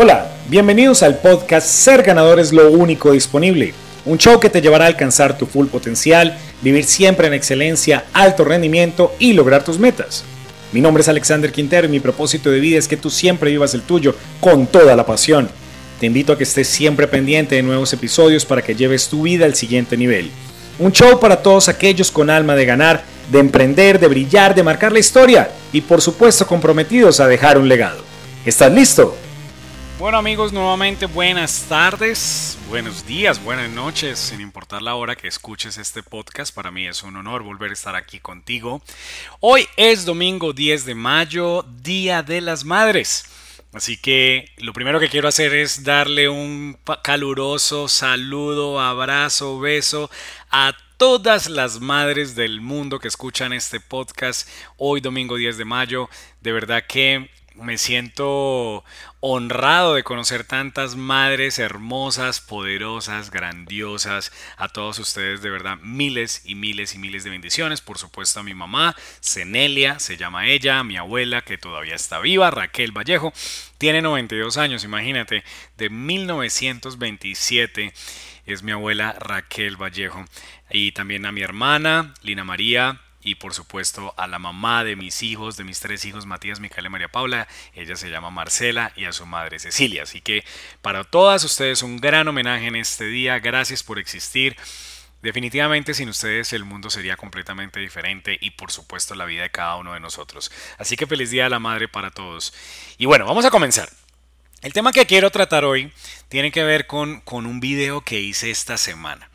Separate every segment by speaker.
Speaker 1: Hola, bienvenidos al podcast Ser ganador es lo único disponible. Un show que te llevará a alcanzar tu full potencial, vivir siempre en excelencia, alto rendimiento y lograr tus metas. Mi nombre es Alexander Quintero y mi propósito de vida es que tú siempre vivas el tuyo con toda la pasión. Te invito a que estés siempre pendiente de nuevos episodios para que lleves tu vida al siguiente nivel. Un show para todos aquellos con alma de ganar, de emprender, de brillar, de marcar la historia y por supuesto comprometidos a dejar un legado. ¿Estás listo?
Speaker 2: Bueno amigos, nuevamente buenas tardes, buenos días, buenas noches, sin importar la hora que escuches este podcast, para mí es un honor volver a estar aquí contigo. Hoy es domingo 10 de mayo, Día de las Madres. Así que lo primero que quiero hacer es darle un caluroso saludo, abrazo, beso a todas las madres del mundo que escuchan este podcast hoy domingo 10 de mayo. De verdad que me siento honrado de conocer tantas madres hermosas, poderosas, grandiosas. A todos ustedes, de verdad, miles y miles y miles de bendiciones. Por supuesto, a mi mamá, Cenelia, se llama ella, a mi abuela, que todavía está viva, Raquel Vallejo, tiene 92 años, imagínate, de 1927 es mi abuela Raquel Vallejo. Y también a mi hermana, Lina María, y por supuesto a la mamá de mis hijos, de mis tres hijos, Matías, Micaela y María Paula. Ella se llama Marcela y a su madre Cecilia. Así que para todas ustedes un gran homenaje en este día. Gracias por existir. Definitivamente sin ustedes el mundo sería completamente diferente y por supuesto la vida de cada uno de nosotros. Así que feliz día a la madre para todos. Y bueno, vamos a comenzar. El tema que quiero tratar hoy tiene que ver con, con un video que hice esta semana.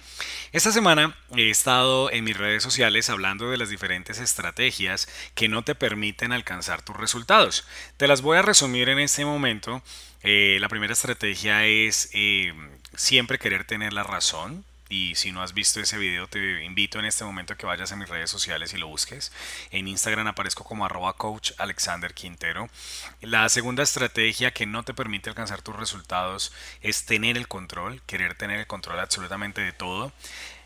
Speaker 2: Esta semana he estado en mis redes sociales hablando de las diferentes estrategias que no te permiten alcanzar tus resultados. Te las voy a resumir en este momento. Eh, la primera estrategia es eh, siempre querer tener la razón. Y si no has visto ese video, te invito en este momento a que vayas a mis redes sociales y lo busques. En Instagram aparezco como arroba coach Alexander Quintero. La segunda estrategia que no te permite alcanzar tus resultados es tener el control, querer tener el control absolutamente de todo.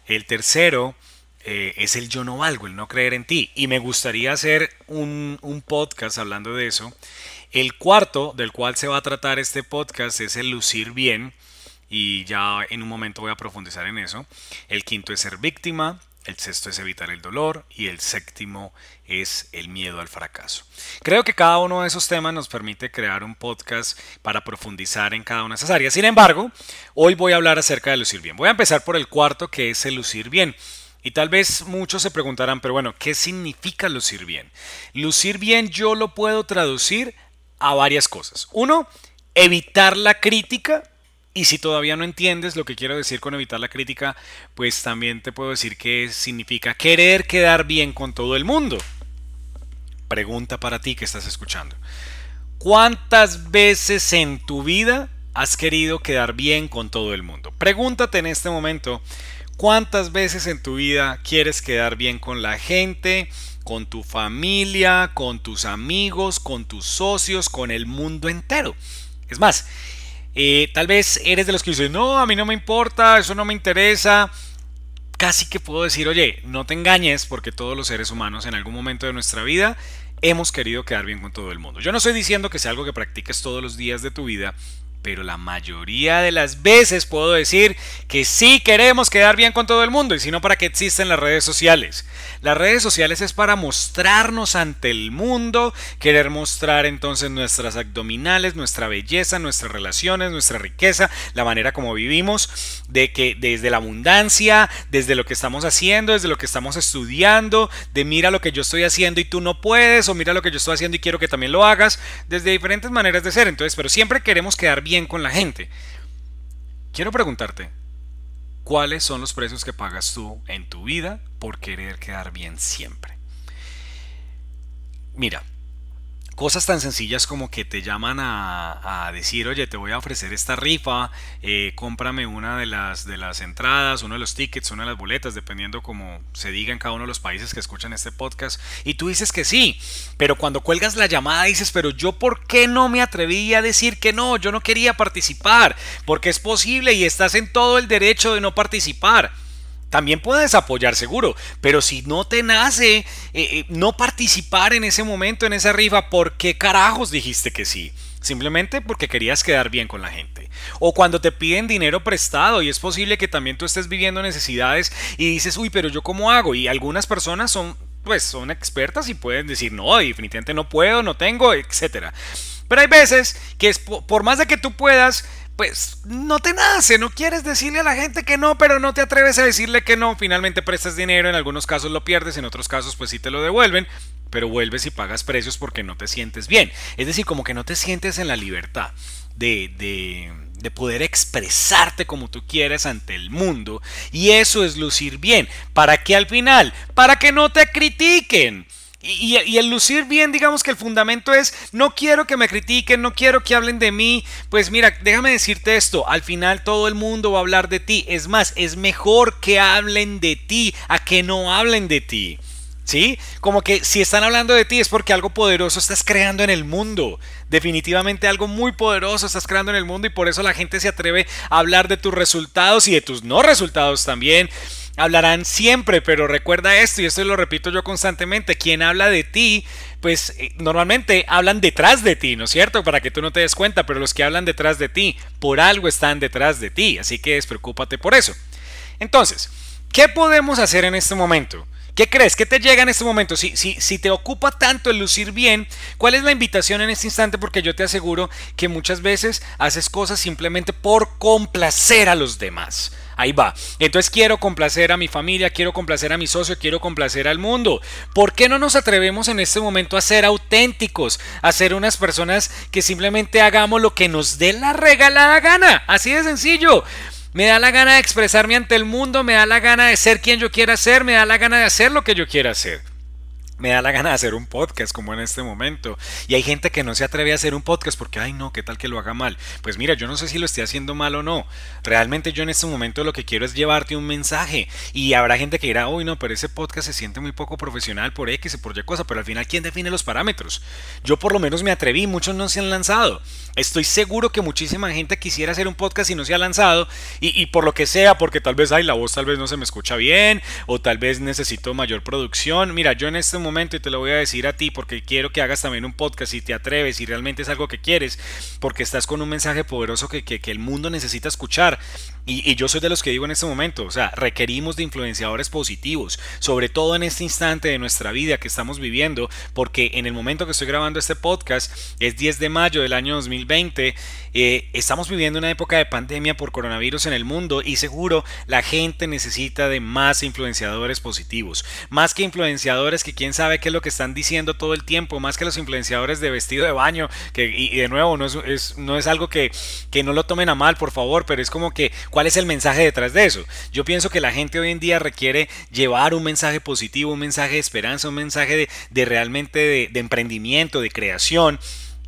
Speaker 2: El tercero eh, es el yo no valgo, el no creer en ti. Y me gustaría hacer un, un podcast hablando de eso. El cuarto, del cual se va a tratar este podcast, es el lucir bien y ya en un momento voy a profundizar en eso. El quinto es ser víctima, el sexto es evitar el dolor y el séptimo es el miedo al fracaso. Creo que cada uno de esos temas nos permite crear un podcast para profundizar en cada una de esas áreas. Sin embargo, hoy voy a hablar acerca de lucir bien. Voy a empezar por el cuarto que es el lucir bien. Y tal vez muchos se preguntarán, pero bueno, ¿qué significa lucir bien? Lucir bien yo lo puedo traducir a varias cosas. Uno, evitar la crítica y si todavía no entiendes lo que quiero decir con evitar la crítica, pues también te puedo decir que significa querer quedar bien con todo el mundo. Pregunta para ti que estás escuchando. ¿Cuántas veces en tu vida has querido quedar bien con todo el mundo? Pregúntate en este momento, ¿cuántas veces en tu vida quieres quedar bien con la gente, con tu familia, con tus amigos, con tus socios, con el mundo entero? Es más, eh, tal vez eres de los que dicen, no, a mí no me importa, eso no me interesa. Casi que puedo decir, oye, no te engañes porque todos los seres humanos en algún momento de nuestra vida hemos querido quedar bien con todo el mundo. Yo no estoy diciendo que sea algo que practiques todos los días de tu vida, pero la mayoría de las veces puedo decir que sí queremos quedar bien con todo el mundo y si no, ¿para qué existen las redes sociales? Las redes sociales es para mostrarnos ante el mundo, querer mostrar entonces nuestras abdominales, nuestra belleza, nuestras relaciones, nuestra riqueza, la manera como vivimos, de que desde la abundancia, desde lo que estamos haciendo, desde lo que estamos estudiando, de mira lo que yo estoy haciendo y tú no puedes, o mira lo que yo estoy haciendo y quiero que también lo hagas, desde diferentes maneras de ser. Entonces, pero siempre queremos quedar bien con la gente. Quiero preguntarte, ¿cuáles son los precios que pagas tú en tu vida por querer quedar bien siempre? Mira, cosas tan sencillas como que te llaman a, decir, oye, te voy a ofrecer esta rifa, eh, cómprame una de las, de las entradas, uno de los tickets, una de las boletas, dependiendo como se diga en cada uno de los países que escuchan este podcast. Y tú dices que sí, pero cuando cuelgas la llamada dices, pero yo por qué no me atreví a decir que no, yo no quería participar, porque es posible y estás en todo el derecho de no participar. También puedes apoyar seguro, pero si no te nace eh, eh, no participar en ese momento, en esa rifa, ¿por qué carajos dijiste que sí? Simplemente porque querías quedar bien con la gente. O cuando te piden dinero prestado y es posible que también tú estés viviendo necesidades y dices, uy, pero yo cómo hago? Y algunas personas son, pues, son expertas y pueden decir, no, definitivamente no puedo, no tengo, etc. Pero hay veces que es, por más de que tú puedas, pues no te nace, no quieres decirle a la gente que no, pero no te atreves a decirle que no, finalmente prestas dinero, en algunos casos lo pierdes, en otros casos pues sí te lo devuelven, pero vuelves y pagas precios porque no te sientes bien. Es decir, como que no te sientes en la libertad de, de, de poder expresarte como tú quieres ante el mundo. Y eso es lucir bien. ¿Para qué al final? Para que no te critiquen. Y, el lucir bien, digamos que el fundamento es, no quiero que me critiquen, no quiero que hablen de mí. Pues mira, déjame decirte esto, al final todo el mundo va a hablar de ti. Es más, es mejor que hablen de ti a que no hablen de ti. ¿Sí? Como que si están hablando de ti es porque algo poderoso estás creando en el mundo. Definitivamente algo muy poderoso estás creando en el mundo y por eso la gente se atreve a hablar de tus resultados y de tus no resultados también hablarán siempre, pero recuerda esto, y esto lo repito yo constantemente, quien habla de ti, pues eh, normalmente hablan detrás de ti, ¿no es cierto? Para que tú no te des cuenta, pero los que hablan detrás de ti, por algo están detrás de ti, así que despreocúpate por eso. Entonces, ¿qué podemos hacer en este momento? ¿Qué crees? ¿Qué te llega en este momento? Si, si, si te ocupa tanto el lucir bien, ¿cuál es la invitación en este instante? Porque yo te aseguro que muchas veces haces cosas simplemente por complacer a los demás. Ahí va. Entonces quiero complacer a mi familia, quiero complacer a mi socio, quiero complacer al mundo. ¿Por qué no nos atrevemos en este momento a ser auténticos? A ser unas personas que simplemente hagamos lo que nos dé la regalada gana. Así de sencillo. Me da la gana de expresarme ante el mundo, me da la gana de ser quien yo quiera ser, me da la gana de hacer lo que yo quiera hacer me da la gana de hacer un podcast como en este momento. Y hay gente que no se atreve a hacer un podcast porque, ay no, ¿qué tal que lo haga mal? Pues mira, yo no sé si lo estoy haciendo mal o no. Realmente yo en este momento lo que quiero es llevarte un mensaje. Y habrá gente que dirá, uy no, pero ese podcast se siente muy poco profesional por X y por Y cosa. Pero al final, ¿quién define los parámetros? Yo por lo menos me atreví, muchos no se han lanzado. Estoy seguro que muchísima gente quisiera hacer un podcast y no se ha lanzado. Y, y por lo que sea, porque tal vez, ay, la voz tal vez no se me escucha bien. O tal vez necesito mayor producción. Mira, yo en este momento momento y te lo voy a decir a ti porque quiero que hagas también un podcast y te atreves y realmente es algo que quieres porque estás con un mensaje poderoso que, que, el mundo necesita escuchar. Y, yo soy de los que digo en este momento, o sea, requerimos de influenciadores positivos, sobre todo en este instante de nuestra vida que estamos viviendo, porque en el momento que estoy grabando este podcast es 10 de mayo del año 2020, eh, estamos viviendo una época de pandemia por coronavirus en el mundo y seguro la gente necesita de más influenciadores positivos, más que influenciadores que quién sabe qué es lo que están diciendo todo el tiempo, más que los influenciadores de vestido de baño, que y, de nuevo no es, no es algo que, que no lo tomen a mal, por favor, pero es como que cuál es el mensaje detrás de eso. Yo pienso que la gente hoy en día requiere llevar un mensaje positivo, un mensaje de esperanza, un mensaje de, realmente de emprendimiento, de creación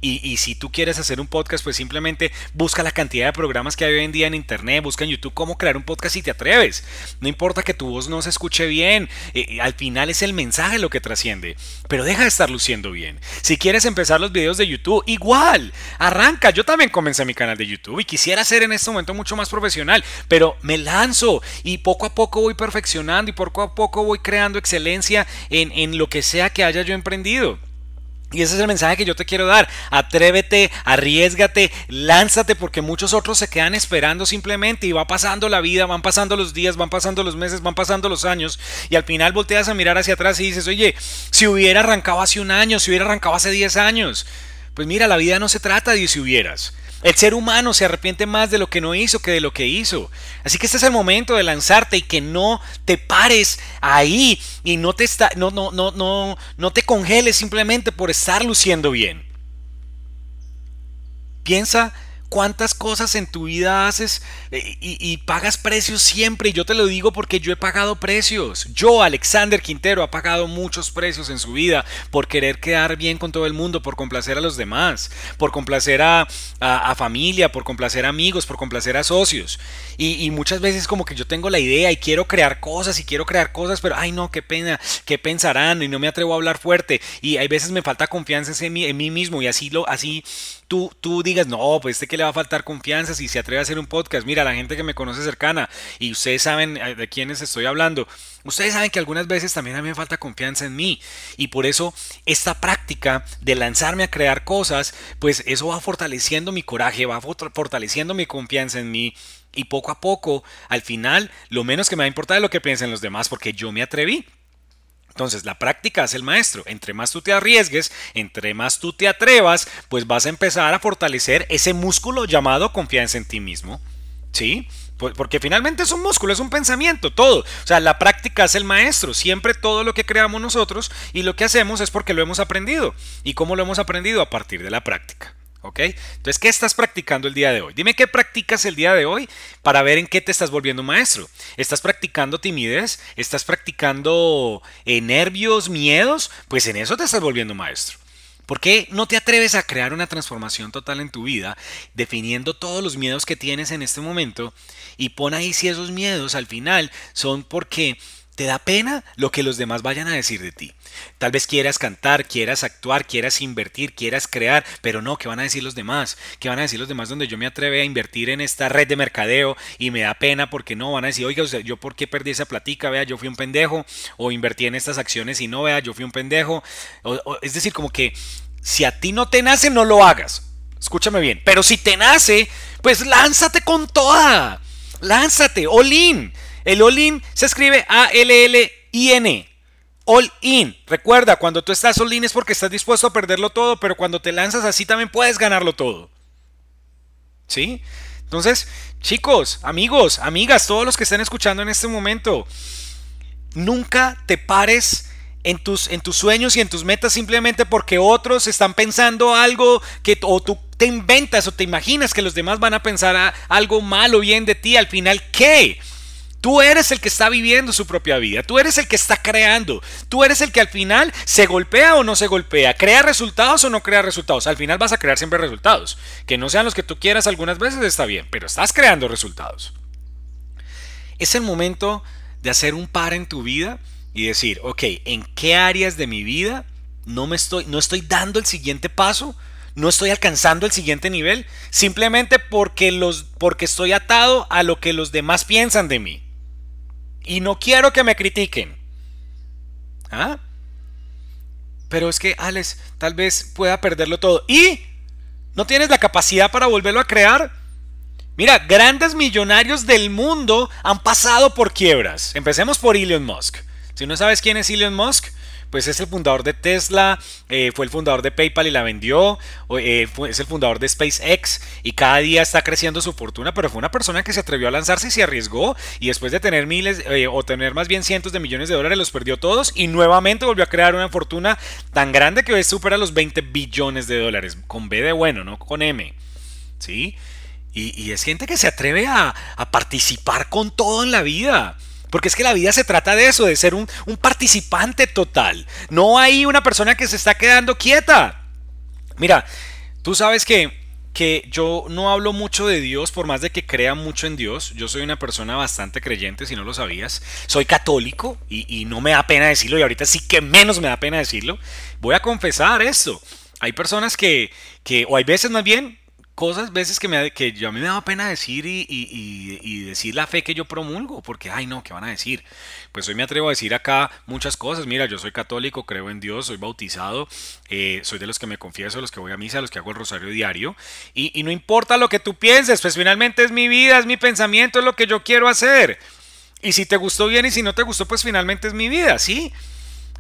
Speaker 2: y, si tú quieres hacer un podcast, pues simplemente busca la cantidad de programas que hay hoy en día en Internet, busca en YouTube cómo crear un podcast y te atreves. No importa que tu voz no se escuche bien, eh, eh, al final es el mensaje lo que trasciende, pero deja de estar luciendo bien. Si quieres empezar los videos de YouTube, igual, arranca. Yo también comencé mi canal de YouTube y quisiera ser en este momento mucho más profesional, pero me lanzo y poco a poco voy perfeccionando y poco a poco voy creando excelencia en, en lo que sea que haya yo emprendido. Y ese es el mensaje que yo te quiero dar. Atrévete, arriesgate, lánzate porque muchos otros se quedan esperando simplemente y va pasando la vida, van pasando los días, van pasando los meses, van pasando los años y al final volteas a mirar hacia atrás y dices, oye, si hubiera arrancado hace un año, si hubiera arrancado hace 10 años. Pues mira, la vida no se trata de si hubieras. El ser humano se arrepiente más de lo que no hizo que de lo que hizo. Así que este es el momento de lanzarte y que no te pares ahí y no te está, no, no, no, no, no te congeles simplemente por estar luciendo bien. Piensa cuántas cosas en tu vida haces eh, y, pagas precios siempre. Y yo te lo digo porque yo he pagado precios. Yo, Alexander Quintero, ha pagado muchos precios en su vida por querer quedar bien con todo el mundo, por complacer a los demás, por complacer a, familia, por complacer a amigos, por complacer a socios. Y, muchas veces como que yo tengo la idea y quiero crear cosas y quiero crear cosas, pero ay no, qué pena, qué pensarán y no me atrevo a hablar fuerte. Y hay veces me falta confianza en mí, en mí mismo y así lo, así tú, tú digas, no, pues este que le va a faltar confianza si se atreve a hacer un podcast. Mira, la gente que me conoce cercana y ustedes saben eh, de quiénes estoy hablando. Ustedes saben que algunas veces también a mí me falta confianza en mí y por eso esta práctica de lanzarme a crear cosas, pues eso va fortaleciendo mi coraje, va fortaleciendo mi confianza en mí y poco a poco, al final, lo menos que me va a importar es lo que piensen los demás porque yo me atreví. Entonces, la práctica es el maestro. Entre más tú te arriesgues, entre más tú te atrevas, pues vas a empezar a fortalecer ese músculo llamado confianza en ti mismo. ¿Sí? Porque finalmente es un músculo, es un pensamiento, todo. O sea, la práctica es el maestro. Siempre todo lo que creamos nosotros y lo que hacemos es porque lo hemos aprendido. ¿Y cómo lo hemos aprendido? A partir de la práctica. ¿Ok? Entonces, ¿qué estás practicando el día de hoy? Dime qué practicas el día de hoy para ver en qué te estás volviendo maestro. ¿Estás practicando timidez? ¿Estás practicando eh, nervios, miedos? Pues en eso te estás volviendo maestro. ¿Por qué no te atreves a crear una transformación total en tu vida, definiendo todos los miedos que tienes en este momento y pon ahí si esos miedos al final son porque te da pena lo que los demás vayan a decir de ti. Tal vez quieras cantar, quieras actuar, quieras invertir, quieras crear, pero no, ¿qué van a decir los demás? ¿Qué van a decir los demás donde yo me atreve a invertir en esta red de mercadeo y me da pena porque no van a decir, oiga, yo por qué perdí esa platica, vea, yo fui un pendejo, o invertí en estas acciones y no, vea, yo fui un pendejo. es decir, como que si a ti no te nace, no lo hagas. Escúchame bien, pero si te nace, pues lánzate con toda. Lánzate, all in. El all-in se escribe A-L-L-I-N. All in. Recuerda, cuando tú estás all in es porque estás dispuesto a perderlo todo, pero cuando te lanzas así también puedes ganarlo todo. ¿Sí? Entonces, chicos, amigos, amigas, todos los que estén escuchando en este momento, nunca te pares en tus, en tus sueños y en tus metas simplemente porque otros están pensando algo que o tú te inventas o te imaginas que los demás van a pensar algo malo bien de ti. Al final, ¿qué? Tú eres el que está viviendo su propia vida, tú eres el que está creando, tú eres el que al final se golpea o no se golpea, crea resultados o no crea resultados. Al final vas a crear siempre resultados. Que no sean los que tú quieras algunas veces está bien, pero estás creando resultados. Es el momento de hacer un par en tu vida y decir, ok, ¿en qué áreas de mi vida no me estoy, no estoy dando el siguiente paso? no estoy alcanzando el siguiente nivel simplemente porque los porque estoy atado a lo que los demás piensan de mí. Y no quiero que me critiquen. ¿Ah? Pero es que, Alex, tal vez pueda perderlo todo. ¿Y? ¿No tienes la capacidad para volverlo a crear? Mira, grandes millonarios del mundo han pasado por quiebras. Empecemos por Elon Musk. Si no sabes quién es Elon Musk, pues es el fundador de Tesla, eh, fue el fundador de PayPal y la vendió, eh, es el fundador de SpaceX y cada día está creciendo su fortuna, pero fue una persona que se atrevió a lanzarse y se arriesgó y después de tener miles eh, o tener más bien cientos de millones de dólares los perdió todos y nuevamente volvió a crear una fortuna tan grande que hoy supera los 20 billones de dólares, con B de bueno, no con M. ¿Sí? Y, es gente que se atreve a, a participar con todo en la vida. Porque es que la vida se trata de eso, de ser un, participante total. No hay una persona que se está quedando quieta. Mira, tú sabes que, que yo no hablo mucho de Dios por más de que crea mucho en Dios. Yo soy una persona bastante creyente, si no lo sabías. Soy católico y, y no me da pena decirlo y ahorita sí que menos me da pena decirlo. Voy a confesar esto. Hay personas que, que o hay veces más bien, cosas, veces que, me, que a mí me da pena decir y, decir la fe que yo promulgo, porque, ay no, ¿qué van a decir? Pues hoy me atrevo a decir acá muchas cosas. Mira, yo soy católico, creo en Dios, soy bautizado, eh, soy de los que me confieso, los que voy a misa, los que hago el rosario diario. Y, y no importa lo que tú pienses, pues finalmente es mi vida, es mi pensamiento, es lo que yo quiero hacer. Y si te gustó bien y si no te gustó, pues finalmente es mi vida, ¿sí?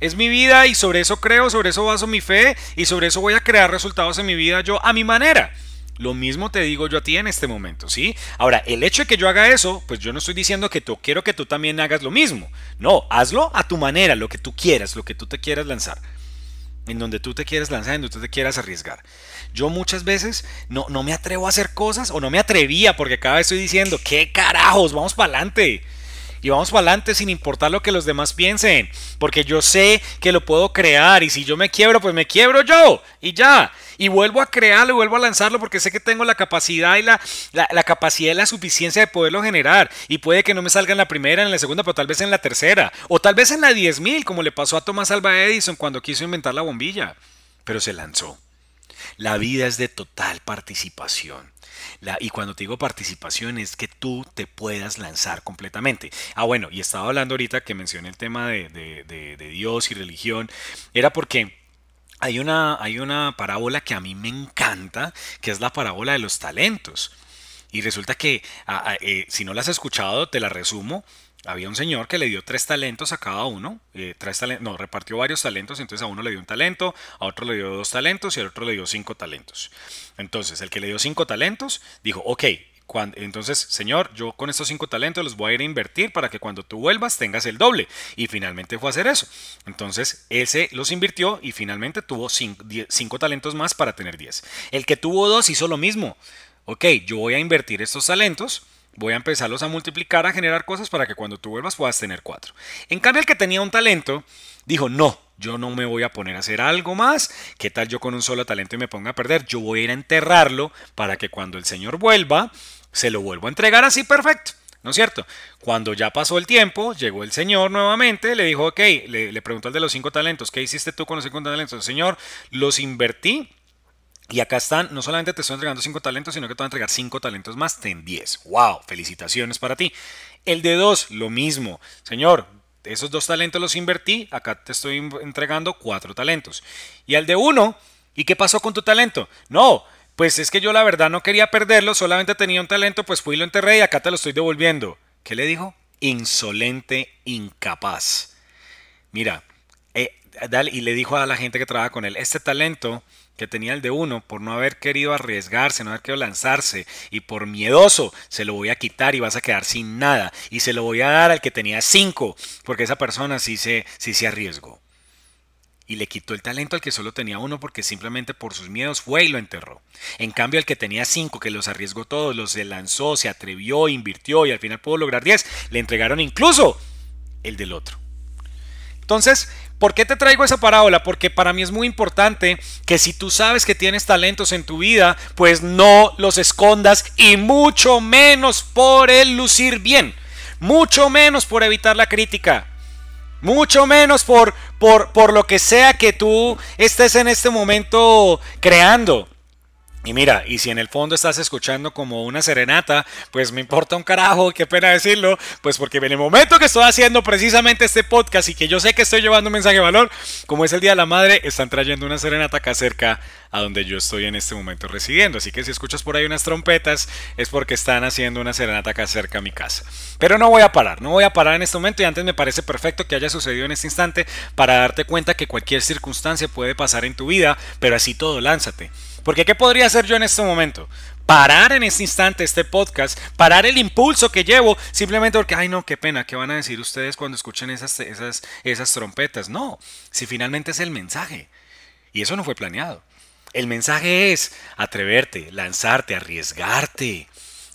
Speaker 2: Es mi vida y sobre eso creo, sobre eso baso mi fe y sobre eso voy a crear resultados en mi vida yo a mi manera. Lo mismo te digo yo a ti en este momento, ¿sí? Ahora, el hecho de que yo haga eso, pues yo no estoy diciendo que tú quiero que tú también hagas lo mismo. No, hazlo a tu manera, lo que tú quieras, lo que tú te quieras lanzar. En donde tú te quieras lanzar, en donde tú te quieras arriesgar. Yo muchas veces no, no me atrevo a hacer cosas o no me atrevía porque cada vez estoy diciendo, ¿qué carajos? Vamos para adelante y vamos para adelante sin importar lo que los demás piensen, porque yo sé que lo puedo crear y si yo me quiebro, pues me quiebro yo y ya y vuelvo a crearlo y vuelvo a lanzarlo porque sé que tengo la capacidad y la, la, capacidad y la suficiencia de poderlo generar. Y puede que no me salga en la primera, en la segunda, pero tal vez en la tercera. O tal vez en la 10.000, como le pasó a Thomas Alva Edison cuando quiso inventar la bombilla. Pero se lanzó. La vida es de total participación. y cuando te digo participación es que tú te puedas lanzar completamente. Ah, bueno, y estaba hablando ahorita que mencioné el tema de, de Dios y religión. Era porque hay una, hay una parábola que a mí me encanta, que es la parábola de los talentos. Y resulta que, eh, si no la has escuchado, te la resumo. Había un señor que le dio tres talentos a cada uno, eh, tres no, repartió varios talentos, entonces a uno le dio un talento, a otro le dio dos talentos y al otro le dio cinco talentos. Entonces, el que le dio cinco talentos dijo, ok, entonces, Señor, yo con estos cinco talentos los voy a ir a invertir para que cuando tú vuelvas tengas el doble. Y finalmente fue a hacer eso. Entonces, ese los invirtió y finalmente tuvo cinco, talentos más para tener diez. El que tuvo dos hizo lo mismo. Ok, yo voy a invertir estos talentos voy a empezarlos a multiplicar, a generar cosas para que cuando tú vuelvas puedas tener cuatro. En cambio, el que tenía un talento dijo, no, yo no me voy a poner a hacer algo más. ¿Qué tal yo con un solo talento y me ponga a perder? Yo voy a ir a enterrarlo para que cuando el Señor vuelva, se lo vuelvo a entregar así perfecto. ¿No es cierto? Cuando ya pasó el tiempo, llegó el Señor nuevamente, le dijo, ok, le, preguntó al de los cinco talentos, ¿qué hiciste tú con los cinco talentos? Señor, los invertí y acá están, no solamente te estoy entregando cinco talentos, sino que te voy a entregar cinco talentos más, ten diez. ¡Wow! Felicitaciones para ti. El de dos, lo mismo. Señor, esos dos talentos los invertí, acá te estoy entregando cuatro talentos. Y al de uno, ¿y qué pasó con tu talento? No, pues es que yo la verdad no quería perderlo, solamente tenía un talento, pues fui y lo enterré y acá te lo estoy devolviendo. ¿Qué le dijo? Insolente, incapaz. Mira, eh, y le dijo a la gente que trabaja con él, este talento que tenía el de uno, por no haber querido arriesgarse, no haber querido lanzarse, y por miedoso, se lo voy a quitar y vas a quedar sin nada. Y se lo voy a dar al que tenía cinco, porque esa persona sí se, sí se arriesgó y le quitó el talento al que solo tenía uno porque simplemente por sus miedos fue y lo enterró. En cambio, el que tenía cinco, que los arriesgó todos, los se lanzó, se atrevió, invirtió y al final pudo lograr diez, le entregaron incluso el del otro. Entonces, ¿por qué te traigo esa parábola? Porque para mí es muy importante que si tú sabes que tienes talentos en tu vida, pues no los escondas y mucho menos por el lucir bien, mucho menos por evitar la crítica. Mucho menos por, por, por lo que sea que tú estés en este momento creando. Y mira, y si en el fondo estás escuchando como una serenata, pues me importa un carajo, qué pena decirlo, pues porque en el momento que estoy haciendo precisamente este podcast y que yo sé que estoy llevando un mensaje de valor, como es el Día de la Madre, están trayendo una serenata acá cerca a donde yo estoy en este momento residiendo. Así que si escuchas por ahí unas trompetas, es porque están haciendo una serenata acá cerca a mi casa. Pero no voy a parar, no voy a parar en este momento y antes me parece perfecto que haya sucedido en este instante para darte cuenta que cualquier circunstancia puede pasar en tu vida, pero así todo lánzate. Porque ¿qué podría hacer yo en este momento? Parar en este instante este podcast, parar el impulso que llevo, simplemente porque, ay no, qué pena, ¿qué van a decir ustedes cuando escuchen esas, esas, esas trompetas? No, si finalmente es el mensaje. Y eso no fue planeado. El mensaje es atreverte, lanzarte, arriesgarte,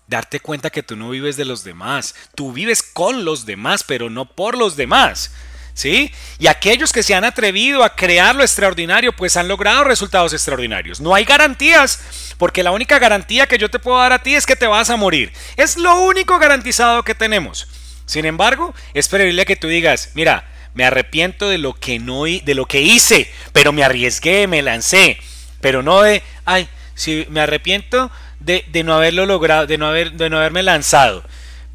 Speaker 2: darte cuenta que tú no vives de los demás, tú vives con los demás, pero no por los demás. ¿Sí? Y aquellos que se han atrevido a crear lo extraordinario, pues han logrado resultados extraordinarios. No hay garantías, porque la única garantía que yo te puedo dar a ti es que te vas a morir. Es lo único garantizado que tenemos. Sin embargo, es preferible que tú digas, mira, me arrepiento de lo que no de lo que hice, pero me arriesgué, me lancé, pero no de, ay, si me arrepiento de, de no haberlo logrado, de no haber, de no haberme lanzado.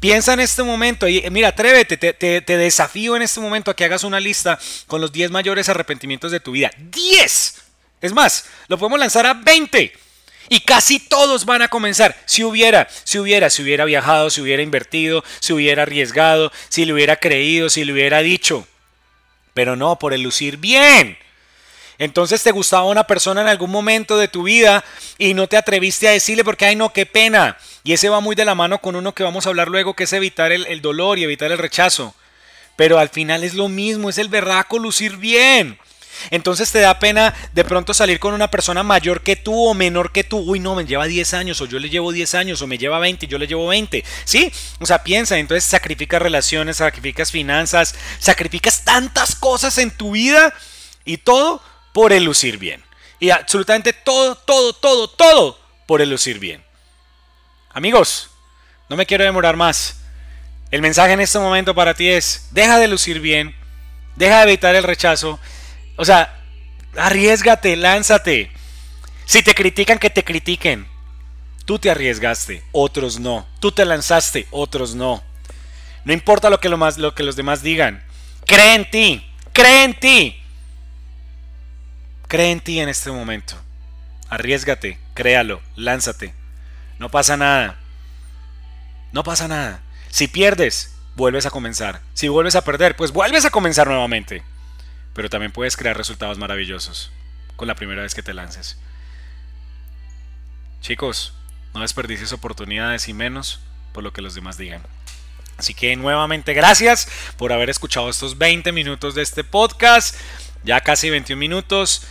Speaker 2: Piensa en este momento y mira, atrévete, te, desafío en este momento a que hagas una lista con los 10 mayores arrepentimientos de tu vida. ¡10! Es más, lo podemos lanzar a 20. Y casi todos van a comenzar. Si hubiera, si hubiera, si hubiera viajado, si hubiera invertido, si hubiera arriesgado, si le hubiera creído, si le hubiera dicho. Pero no, por el lucir bien. Entonces te gustaba una persona en algún momento de tu vida y no te atreviste a decirle porque, ay no, qué pena. Y ese va muy de la mano con uno que vamos a hablar luego, que es evitar el, dolor y evitar el rechazo. Pero al final es lo mismo, es el berraco lucir bien. Entonces te da pena de pronto salir con una persona mayor que tú o menor que tú. Uy, no, me lleva 10 años o yo le llevo 10 años o me lleva 20 y yo le llevo 20. ¿Sí? O sea, piensa, entonces sacrificas relaciones, sacrificas finanzas, sacrificas tantas cosas en tu vida y todo por el lucir bien. Y absolutamente todo, todo, todo, todo por el lucir bien. Amigos, no me quiero demorar más. El mensaje en este momento para ti es, deja de lucir bien, deja de evitar el rechazo. O sea, arriesgate, lánzate. Si te critican, que te critiquen. Tú te arriesgaste, otros no. Tú te lanzaste, otros no. No importa lo que, lo, que los demás digan. Cree en ti. Cree en ti. Cree en ti en este momento. Arriesgate, créalo, lánzate. No pasa nada. No pasa nada. Si pierdes, vuelves a comenzar. Si vuelves a perder, pues vuelves a comenzar nuevamente. Pero también puedes crear resultados maravillosos con la primera vez que te lances. Chicos, no desperdicies oportunidades y menos por lo que los demás digan. Así que nuevamente gracias por haber escuchado estos 20 minutos de este podcast. Ya casi 21 minutos.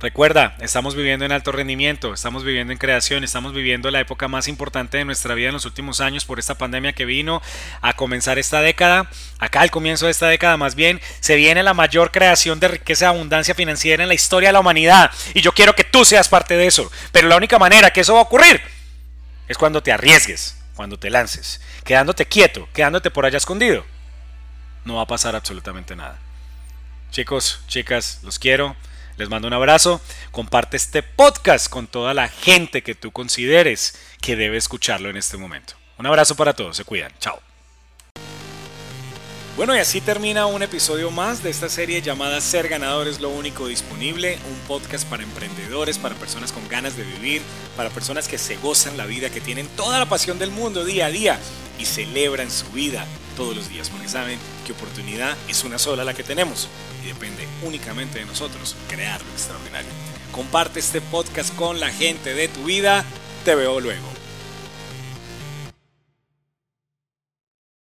Speaker 2: Recuerda, estamos viviendo en alto rendimiento, estamos viviendo en creación, estamos viviendo la época más importante de nuestra vida en los últimos años por esta pandemia que vino a comenzar esta década. Acá al comienzo de esta década más bien se viene la mayor creación de riqueza y abundancia financiera en la historia de la humanidad. Y yo quiero que tú seas parte de eso. Pero la única manera que eso va a ocurrir es cuando te arriesgues, cuando te lances, quedándote quieto, quedándote por allá escondido. No va a pasar absolutamente nada. Chicos, chicas, los quiero. Les mando un abrazo. Comparte este podcast con toda la gente que tú consideres que debe escucharlo en este momento. Un abrazo para todos. Se cuidan. Chao. Bueno, y así termina un episodio más de esta serie llamada Ser Ganador es lo único disponible, un podcast para emprendedores, para personas con ganas de vivir, para personas que se gozan la vida, que tienen toda la pasión del mundo día a día y celebran su vida todos los días, porque saben que oportunidad es una sola la que tenemos y depende únicamente de nosotros crear lo extraordinario. Comparte este podcast con la gente de tu vida. Te veo luego.